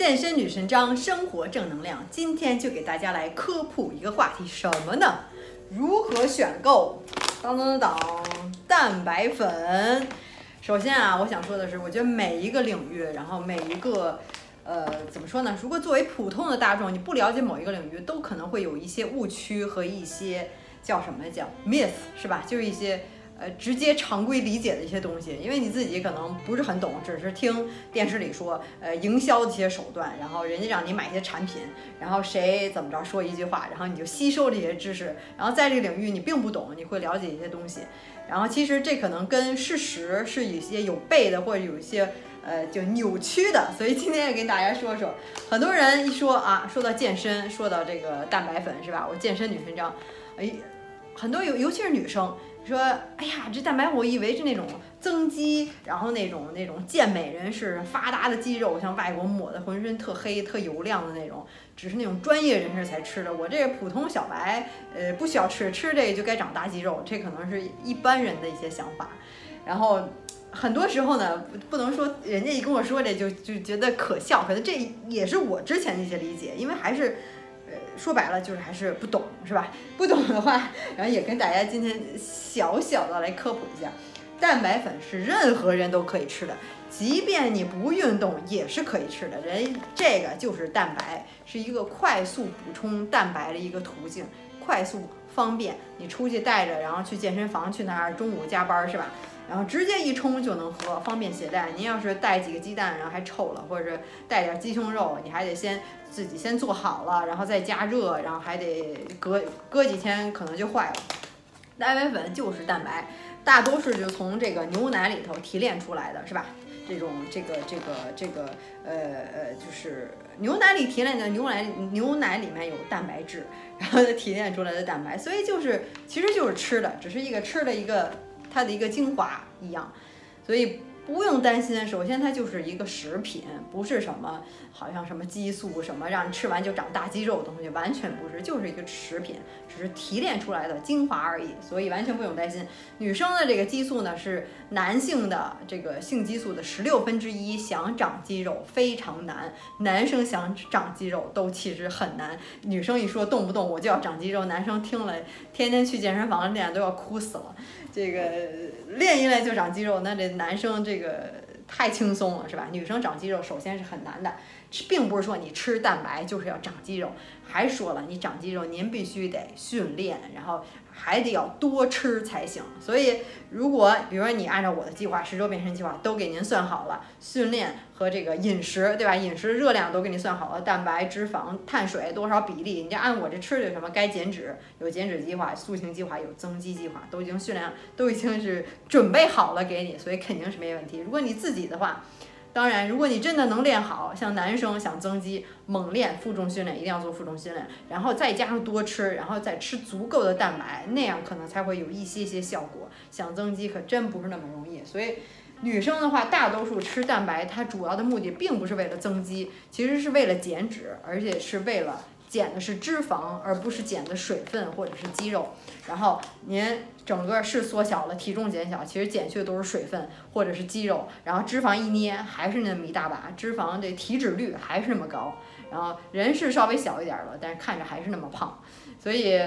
健身女神张，生活正能量。今天就给大家来科普一个话题，什么呢？如何选购？当当当当，蛋白粉。首先啊，我想说的是，我觉得每一个领域，然后每一个，呃，怎么说呢？如果作为普通的大众，你不了解某一个领域，都可能会有一些误区和一些叫什么叫 myth，是吧？就是一些。呃，直接常规理解的一些东西，因为你自己可能不是很懂，只是听电视里说，呃，营销的一些手段，然后人家让你买一些产品，然后谁怎么着说一句话，然后你就吸收这些知识，然后在这个领域你并不懂，你会了解一些东西，然后其实这可能跟事实是有些有悖的，或者有一些呃就扭曲的，所以今天也跟大家说说，很多人一说啊，说到健身，说到这个蛋白粉是吧？我健身女神章，哎，很多尤尤其是女生。说，哎呀，这蛋白我以为是那种增肌，然后那种那种健美人士发达的肌肉，像外国抹的浑身特黑、特油亮的那种，只是那种专业人士才吃的。我这个普通小白，呃，不需要吃，吃这个就该长大肌肉，这可能是一般人的一些想法。然后很多时候呢，不能说人家一跟我说这就就觉得可笑，可能这也是我之前的一些理解，因为还是。说白了就是还是不懂，是吧？不懂的话，然后也跟大家今天小小的来科普一下，蛋白粉是任何人都可以吃的，即便你不运动也是可以吃的。人这个就是蛋白，是一个快速补充蛋白的一个途径，快速方便。你出去带着，然后去健身房去那儿，中午加班是吧？然后直接一冲就能喝，方便携带。您要是带几个鸡蛋，然后还臭了，或者是带点鸡胸肉，你还得先自己先做好了，然后再加热，然后还得隔隔几天可能就坏了。蛋白粉就是蛋白，大多数就从这个牛奶里头提炼出来的，是吧？这种这个这个这个呃呃，就是牛奶里提炼的牛奶，牛奶里面有蛋白质，然后提炼出来的蛋白，所以就是其实就是吃的，只是一个吃的一个。它的一个精华一样，所以。不用担心，首先它就是一个食品，不是什么好像什么激素什么让你吃完就长大肌肉的东西，完全不是，就是一个食品，只是提炼出来的精华而已，所以完全不用担心。女生的这个激素呢是男性的这个性激素的十六分之一，想长肌肉非常难，男生想长肌肉都其实很难。女生一说动不动我就要长肌肉，男生听了天天去健身房练都要哭死了。这个练一练就长肌肉，那这男生这个太轻松了，是吧？女生长肌肉首先是很难的，并不是说你吃蛋白就是要长肌肉。还说了，你长肌肉您必须得训练，然后。还得要多吃才行，所以如果比如说你按照我的计划，十周变身计划都给您算好了，训练和这个饮食，对吧？饮食热量都给你算好了，蛋白、脂肪、碳水多少比例，你就按我这吃的什么，该减脂有减脂计划，塑形计划有增肌计划，都已经训练，都已经是准备好了给你，所以肯定是没问题。如果你自己的话。当然，如果你真的能练好，像男生想增肌，猛练负重训练，一定要做负重训练，然后再加上多吃，然后再吃足够的蛋白，那样可能才会有一些些效果。想增肌可真不是那么容易。所以，女生的话，大多数吃蛋白，它主要的目的并不是为了增肌，其实是为了减脂，而且是为了。减的是脂肪，而不是减的水分或者是肌肉。然后您整个是缩小了，体重减小，其实减去的都是水分或者是肌肉。然后脂肪一捏还是那么一大把，脂肪这体脂率还是那么高。然后人是稍微小一点了，但是看着还是那么胖。所以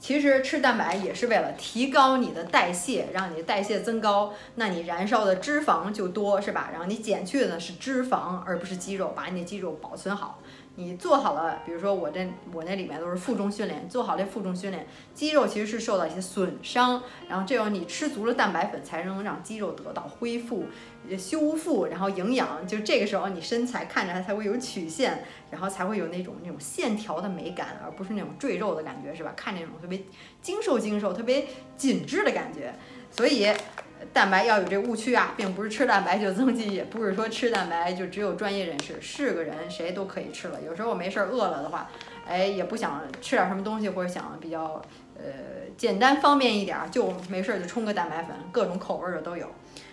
其实吃蛋白也是为了提高你的代谢，让你的代谢增高，那你燃烧的脂肪就多，是吧？然后你减去的是脂肪，而不是肌肉，把你的肌肉保存好。你做好了，比如说我这我那里面都是负重训练，做好这负重训练，肌肉其实是受到一些损伤，然后这样你吃足了蛋白粉，才能让肌肉得到恢复、修复，然后营养，就这个时候你身材看着它才会有曲线，然后才会有那种那种线条的美感，而不是那种赘肉的感觉，是吧？看那种特别精瘦精瘦、特别紧致的感觉，所以。蛋白要有这误区啊，并不是吃蛋白就增肌，也不是说吃蛋白就只有专业人士，是个人谁都可以吃了。有时候没事儿饿了的话，哎，也不想吃点什么东西，或者想比较呃简单方便一点，就没事儿就冲个蛋白粉，各种口味的都有。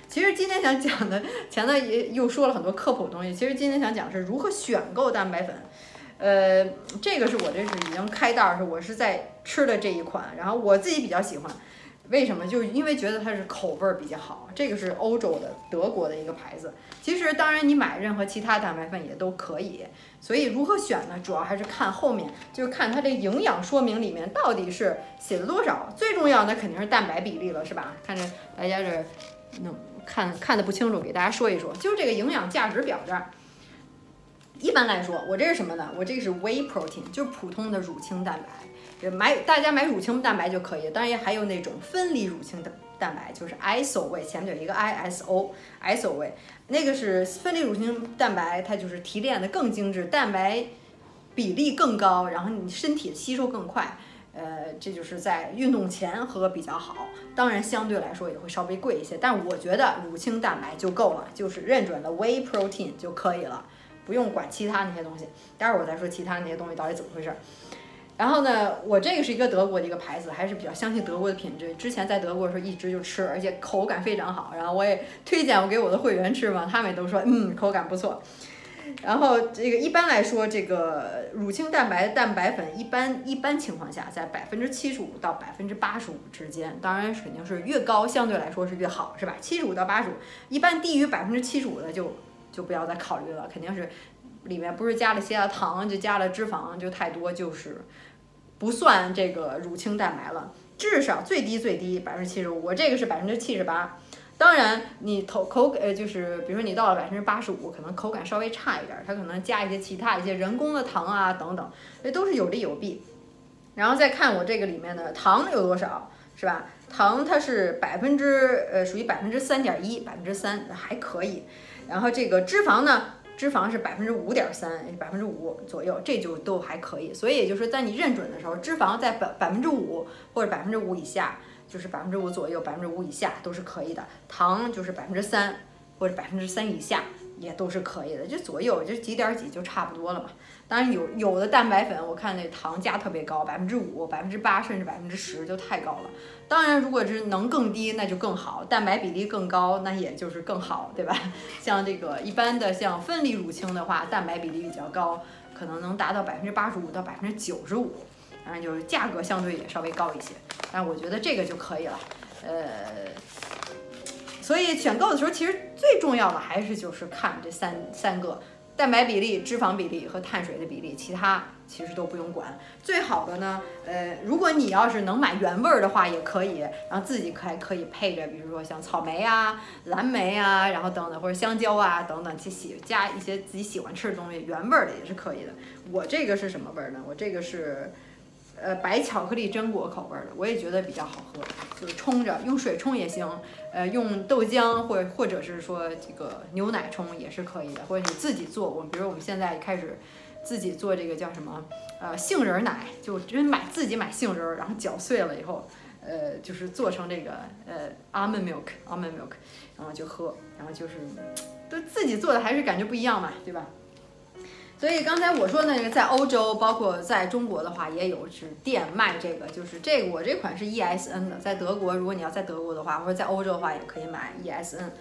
其实今天想讲的，前段也又说了很多科普东西。其实今天想讲是如何选购蛋白粉，呃，这个是我这是已经开袋儿，是我是在吃的这一款，然后我自己比较喜欢。为什么？就是因为觉得它是口味儿比较好，这个是欧洲的德国的一个牌子。其实当然你买任何其他蛋白粉也都可以。所以如何选呢？主要还是看后面，就是看它这营养说明里面到底是写了多少。最重要的肯定是蛋白比例了，是吧？看着大家这能看看的不清楚，给大家说一说，就是这个营养价值表这儿。一般来说，我这是什么呢？我这个是 whey protein，就是普通的乳清蛋白。买大家买乳清蛋白就可以，当然也还有那种分离乳清的蛋白，就是 iso 位前面有一个 iso iso 位，那个是分离乳清蛋白，它就是提炼的更精致，蛋白比例更高，然后你身体吸收更快，呃，这就是在运动前喝比较好，当然相对来说也会稍微贵一些，但我觉得乳清蛋白就够了，就是认准了 whey protein 就可以了，不用管其他那些东西，待会儿我再说其他那些东西到底怎么回事。然后呢，我这个是一个德国的一个牌子，还是比较相信德国的品质。之前在德国的时候一直就吃，而且口感非常好。然后我也推荐我给我的会员吃嘛，他们也都说嗯口感不错。然后这个一般来说，这个乳清蛋白蛋白粉一般一般情况下在百分之七十五到百分之八十五之间，当然肯定是越高相对来说是越好，是吧？七十五到八十五，一般低于百分之七十五的就就不要再考虑了，肯定是里面不是加了些糖就加了脂肪就太多就是。不算这个乳清蛋白了，至少最低最低百分之七十五，我这个是百分之七十八。当然，你口口呃就是比如说你到了百分之八十五，可能口感稍微差一点，它可能加一些其他一些人工的糖啊等等，这都是有利有弊。然后再看我这个里面的糖有多少，是吧？糖它是百分之呃属于百分之三点一，百分之三还可以。然后这个脂肪呢？脂肪是百分之五点三，百分之五左右，这就都还可以。所以也就是在你认准的时候，脂肪在百百分之五或者百分之五以下，就是百分之五左右，百分之五以下都是可以的。糖就是百分之三或者百分之三以下也都是可以的，就左右就几点几就差不多了嘛。当然有有的蛋白粉，我看那糖加特别高，百分之五、百分之八甚至百分之十就太高了。当然，如果是能更低，那就更好，蛋白比例更高，那也就是更好，对吧？像这个一般的像分离乳清的话，蛋白比例比较高，可能能达到百分之八十五到百分之九十五，当然就是价格相对也稍微高一些。但我觉得这个就可以了，呃，所以选购的时候，其实最重要的还是就是看这三三个。蛋白比例、脂肪比例和碳水的比例，其他其实都不用管。最好的呢，呃，如果你要是能买原味儿的话，也可以，然后自己还可以配着，比如说像草莓啊、蓝莓啊，然后等等，或者香蕉啊等等，去喜加一些自己喜欢吃的东西，原味儿的也是可以的。我这个是什么味儿呢？我这个是。呃，白巧克力榛果口味的，我也觉得比较好喝，就是冲着用水冲也行，呃，用豆浆或或者是说这个牛奶冲也是可以的，或者你自己做。我们比如我们现在开始自己做这个叫什么呃杏仁奶，就真买自己买杏仁，然后搅碎了以后，呃，就是做成这个呃 almond milk almond milk，然后就喝，然后就是都自己做的还是感觉不一样嘛，对吧？所以刚才我说那个在欧洲，包括在中国的话，也有是店卖这个，就是这个我这款是 ESN 的，在德国，如果你要在德国的话，或者在欧洲的话，也可以买 ESN。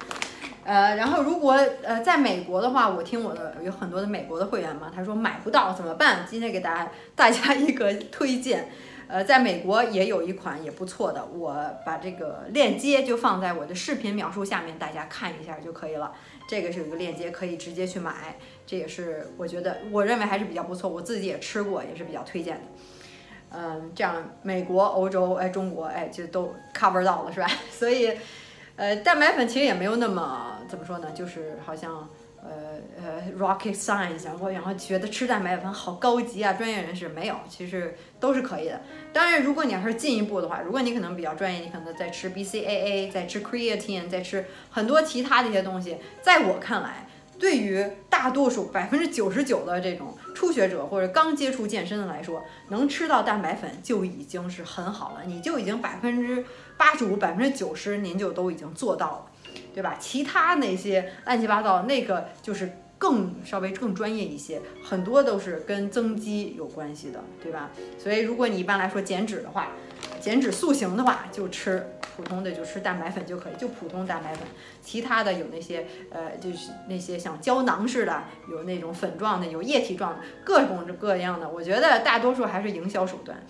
呃，然后如果呃在美国的话，我听我的有很多的美国的会员嘛，他说买不到怎么办？今天给大家大家一个推荐，呃，在美国也有一款也不错的，我把这个链接就放在我的视频描述下面，大家看一下就可以了。这个是有个链接，可以直接去买。这也是我觉得，我认为还是比较不错，我自己也吃过，也是比较推荐的。嗯，这样美国、欧洲、哎中国，哎就都 cover 到了，是吧？所以，呃，蛋白粉其实也没有那么怎么说呢，就是好像呃呃 rocket science，然后然后觉得吃蛋白粉好高级啊，专业人士没有，其实都是可以的。当然，如果你要是进一步的话，如果你可能比较专业，你可能在吃 BCAA，在吃 creatine，在吃很多其他的一些东西，在我看来。对于大多数百分之九十九的这种初学者或者刚接触健身的来说，能吃到蛋白粉就已经是很好了，你就已经百分之八十五、百分之九十您就都已经做到了，对吧？其他那些乱七八糟那个就是更稍微更专业一些，很多都是跟增肌有关系的，对吧？所以如果你一般来说减脂的话，减脂塑形的话，就吃。普通的就吃蛋白粉就可以，就普通蛋白粉，其他的有那些呃，就是那些像胶囊似的，有那种粉状的，有液体状的，各种各样的。我觉得大多数还是营销手段。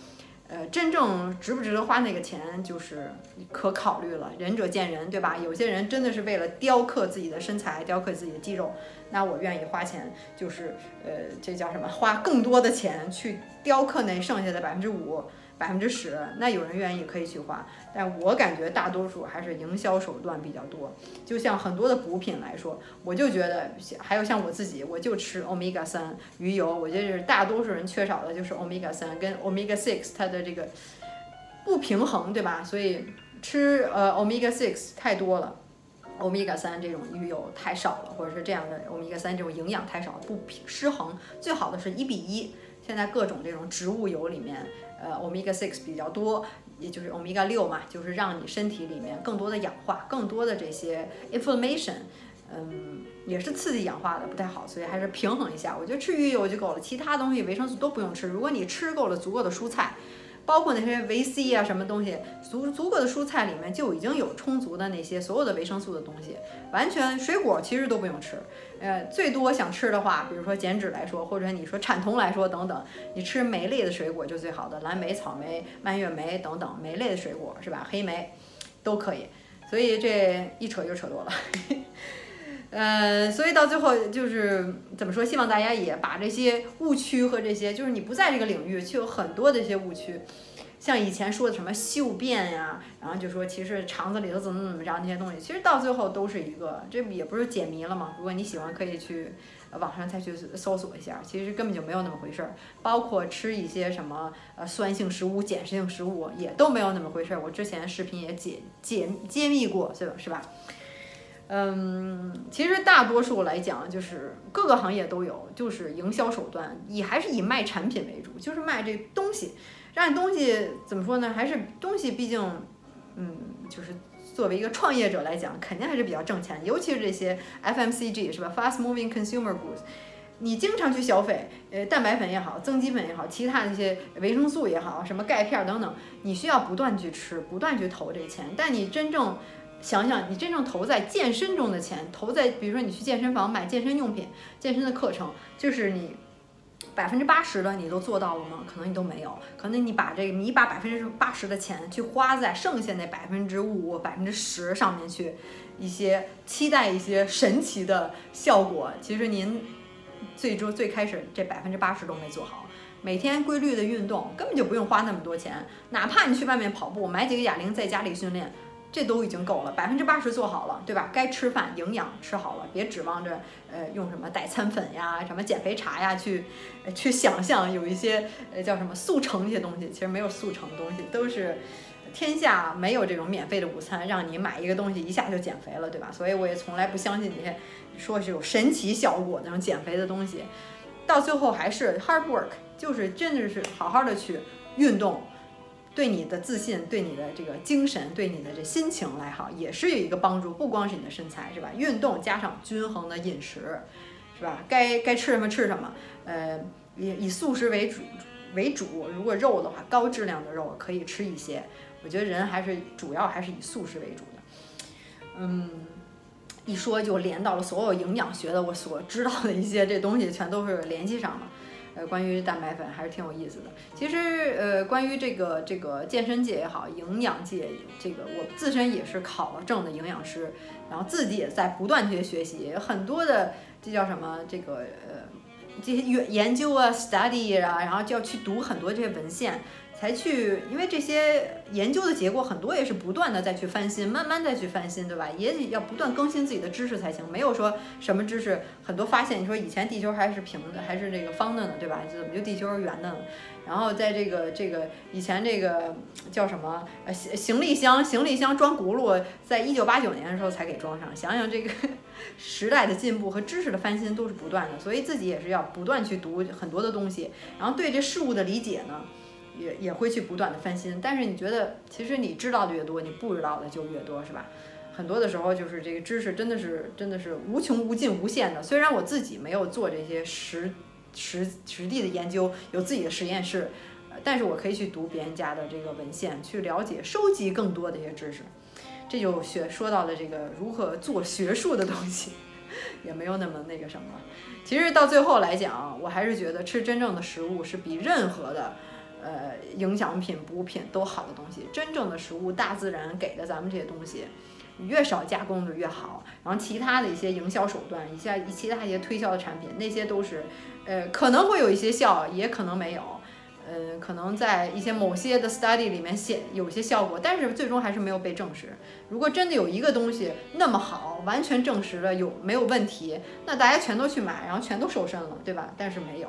呃，真正值不值得花那个钱，就是可考虑了，仁者见仁，对吧？有些人真的是为了雕刻自己的身材，雕刻自己的肌肉，那我愿意花钱，就是呃，这叫什么？花更多的钱去雕刻那剩下的百分之五。百分之十，那有人愿意可以去花，但我感觉大多数还是营销手段比较多。就像很多的补品来说，我就觉得，还有像我自己，我就吃 omega 三鱼油，我觉得是大多数人缺少的就是 omega 三跟 omega six 它的这个不平衡，对吧？所以吃呃 omega six 太多了，omega 三这种鱼油太少了，或者是这样的 omega 三这种营养太少，不平失衡。最好的是一比一。现在各种这种植物油里面。呃，omega six 比较多，也就是 omega 六嘛，就是让你身体里面更多的氧化，更多的这些 inflammation，嗯，也是刺激氧化的，不太好，所以还是平衡一下。我觉得吃鱼油就够了，其他东西维生素都不用吃。如果你吃够了足够的蔬菜。包括那些维 C 啊，什么东西，足足够的蔬菜里面就已经有充足的那些所有的维生素的东西，完全水果其实都不用吃。呃，最多想吃的话，比如说减脂来说，或者你说产酮来说等等，你吃莓类的水果就最好的，蓝莓、草莓、蔓越莓等等莓类的水果是吧？黑莓都可以。所以这一扯就扯多了。呃，所以到最后就是怎么说？希望大家也把这些误区和这些，就是你不在这个领域，却有很多的一些误区，像以前说的什么嗅变呀，然后就说其实肠子里头怎么怎么着那些东西，其实到最后都是一个，这也不是解谜了嘛。如果你喜欢，可以去网上再去搜索一下，其实根本就没有那么回事儿。包括吃一些什么呃酸性食物、碱性食物，也都没有那么回事儿。我之前视频也解解揭秘过，是吧？是吧？嗯，其实大多数来讲，就是各个行业都有，就是营销手段以还是以卖产品为主，就是卖这东西，让你东西怎么说呢？还是东西，毕竟，嗯，就是作为一个创业者来讲，肯定还是比较挣钱，尤其是这些 FMCG 是吧？Fast Moving Consumer Goods，你经常去消费，呃，蛋白粉也好，增肌粉也好，其他的一些维生素也好，什么钙片等等，你需要不断去吃，不断去投这钱，但你真正。想想你真正投在健身中的钱，投在比如说你去健身房买健身用品、健身的课程，就是你百分之八十的你都做到了吗？可能你都没有。可能你把这个你把百分之八十的钱去花在剩下那百分之五、百分之十上面去，一些期待一些神奇的效果，其实您最终最开始这百分之八十都没做好。每天规律的运动根本就不用花那么多钱，哪怕你去外面跑步，买几个哑铃在家里训练。这都已经够了，百分之八十做好了，对吧？该吃饭，营养吃好了，别指望着呃用什么代餐粉呀、什么减肥茶呀去去想象有一些呃叫什么速成这些东西，其实没有速成的东西，都是天下没有这种免费的午餐，让你买一个东西一下就减肥了，对吧？所以我也从来不相信那些说是有神奇效果那种减肥的东西，到最后还是 hard work，就是真的是好好的去运动。对你的自信，对你的这个精神，对你的这心情来好，也是有一个帮助。不光是你的身材，是吧？运动加上均衡的饮食，是吧？该该吃什么吃什么。呃，以以素食为主为主。如果肉的话，高质量的肉可以吃一些。我觉得人还是主要还是以素食为主的。嗯，一说就连到了所有营养学的我所知道的一些这东西，全都是联系上了。呃，关于蛋白粉还是挺有意思的。其实，呃，关于这个这个健身界也好，营养界，这个我自身也是考了证的营养师，然后自己也在不断去学习，很多的这叫什么这个呃这些研研究啊，study 啊，然后就要去读很多这些文献。才去，因为这些研究的结果很多也是不断的再去翻新，慢慢再去翻新，对吧？也要不断更新自己的知识才行。没有说什么知识，很多发现，你说以前地球还是平的，还是这个方的呢，对吧？怎么就地球是圆的呢？然后在这个这个以前这个叫什么呃行行李箱，行李箱装轱辘，在一九八九年的时候才给装上。想想这个 时代的进步和知识的翻新都是不断的，所以自己也是要不断去读很多的东西，然后对这事物的理解呢。也也会去不断的翻新，但是你觉得其实你知道的越多，你不知道的就越多，是吧？很多的时候就是这个知识真的是真的是无穷无尽无限的。虽然我自己没有做这些实实实地的研究，有自己的实验室，但是我可以去读别人家的这个文献，去了解收集更多的一些知识。这就学说到的这个如何做学术的东西，也没有那么那个什么。其实到最后来讲，我还是觉得吃真正的食物是比任何的。呃营养品、补品都好的东西。真正的食物，大自然给的咱们这些东西，越少加工的越好。然后其他的一些营销手段，一些其他一些推销的产品，那些都是，呃，可能会有一些效，也可能没有。呃，可能在一些某些的 study 里面显有些效果，但是最终还是没有被证实。如果真的有一个东西那么好，完全证实了有没有问题，那大家全都去买，然后全都瘦身了，对吧？但是没有，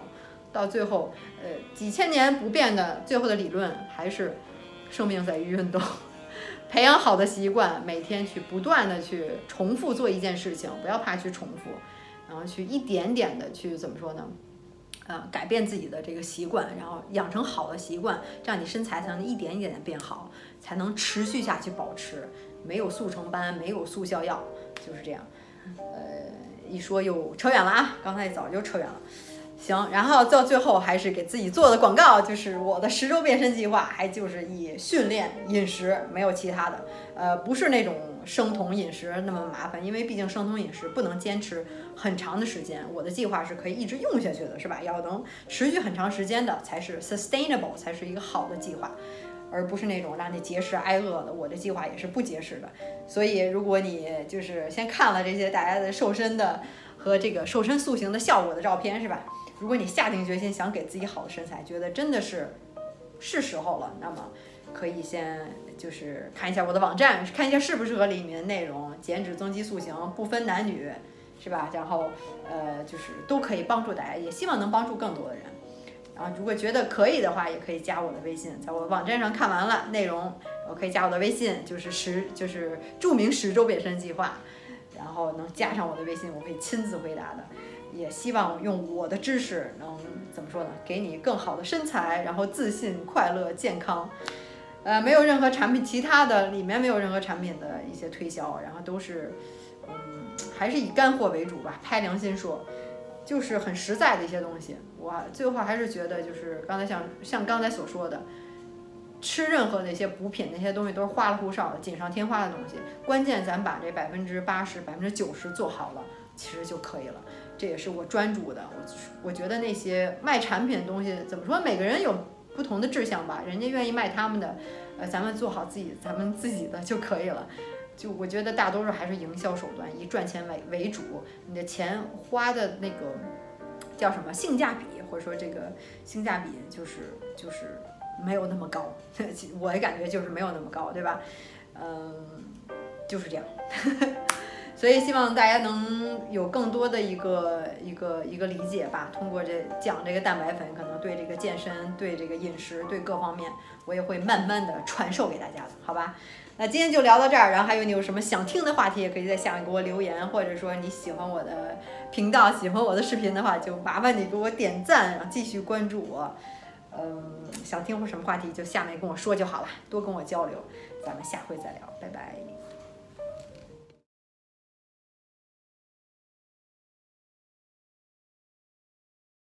到最后，呃，几千年不变的最后的理论还是，生命在于运动，培养好的习惯，每天去不断的去重复做一件事情，不要怕去重复，然后去一点点的去怎么说呢？呃，改变自己的这个习惯，然后养成好的习惯，这样你身材才能一点一点的变好，才能持续下去保持。没有速成班，没有速效药，就是这样。呃，一说又扯远了啊，刚才早就扯远了。行，然后到最后还是给自己做的广告，就是我的十周变身计划，还就是以训练、饮食，没有其他的。呃，不是那种生酮饮食那么麻烦，因为毕竟生酮饮食不能坚持很长的时间。我的计划是可以一直用下去的，是吧？要能持续很长时间的才是 sustainable，才是一个好的计划，而不是那种让你节食挨饿的。我的计划也是不节食的。所以，如果你就是先看了这些大家的瘦身的和这个瘦身塑形的效果的照片，是吧？如果你下定决心想给自己好的身材，觉得真的是是时候了，那么可以先就是看一下我的网站，看一下适不适合里面的内容，减脂增肌塑形不分男女，是吧？然后呃就是都可以帮助大家，也希望能帮助更多的人。然后如果觉得可以的话，也可以加我的微信，在我网站上看完了内容，我可以加我的微信，就是十就是著名十周变身计划，然后能加上我的微信，我可以亲自回答的。也希望用我的知识能怎么说呢？给你更好的身材，然后自信、快乐、健康。呃，没有任何产品，其他的里面没有任何产品的一些推销，然后都是，嗯，还是以干货为主吧。拍良心说，就是很实在的一些东西。我最后还是觉得，就是刚才像像刚才所说的，吃任何那些补品那些东西都是花里胡哨的、锦上添花的东西。关键咱把这百分之八十、百分之九十做好了，其实就可以了。这也是我专注的，我我觉得那些卖产品的东西怎么说？每个人有不同的志向吧，人家愿意卖他们的，呃，咱们做好自己，咱们自己的就可以了。就我觉得大多数还是营销手段，以赚钱为为主，你的钱花的那个叫什么性价比，或者说这个性价比就是就是没有那么高，我的感觉就是没有那么高，对吧？嗯，就是这样。所以希望大家能有更多的一个一个一个理解吧。通过这讲这个蛋白粉，可能对这个健身、对这个饮食、对各方面，我也会慢慢的传授给大家的，好吧？那今天就聊到这儿。然后还有你有什么想听的话题，也可以在下面给我留言，或者说你喜欢我的频道、喜欢我的视频的话，就麻烦你给我点赞，然后继续关注我。嗯，想听或什么话题，就下面跟我说就好了，多跟我交流。咱们下回再聊，拜拜。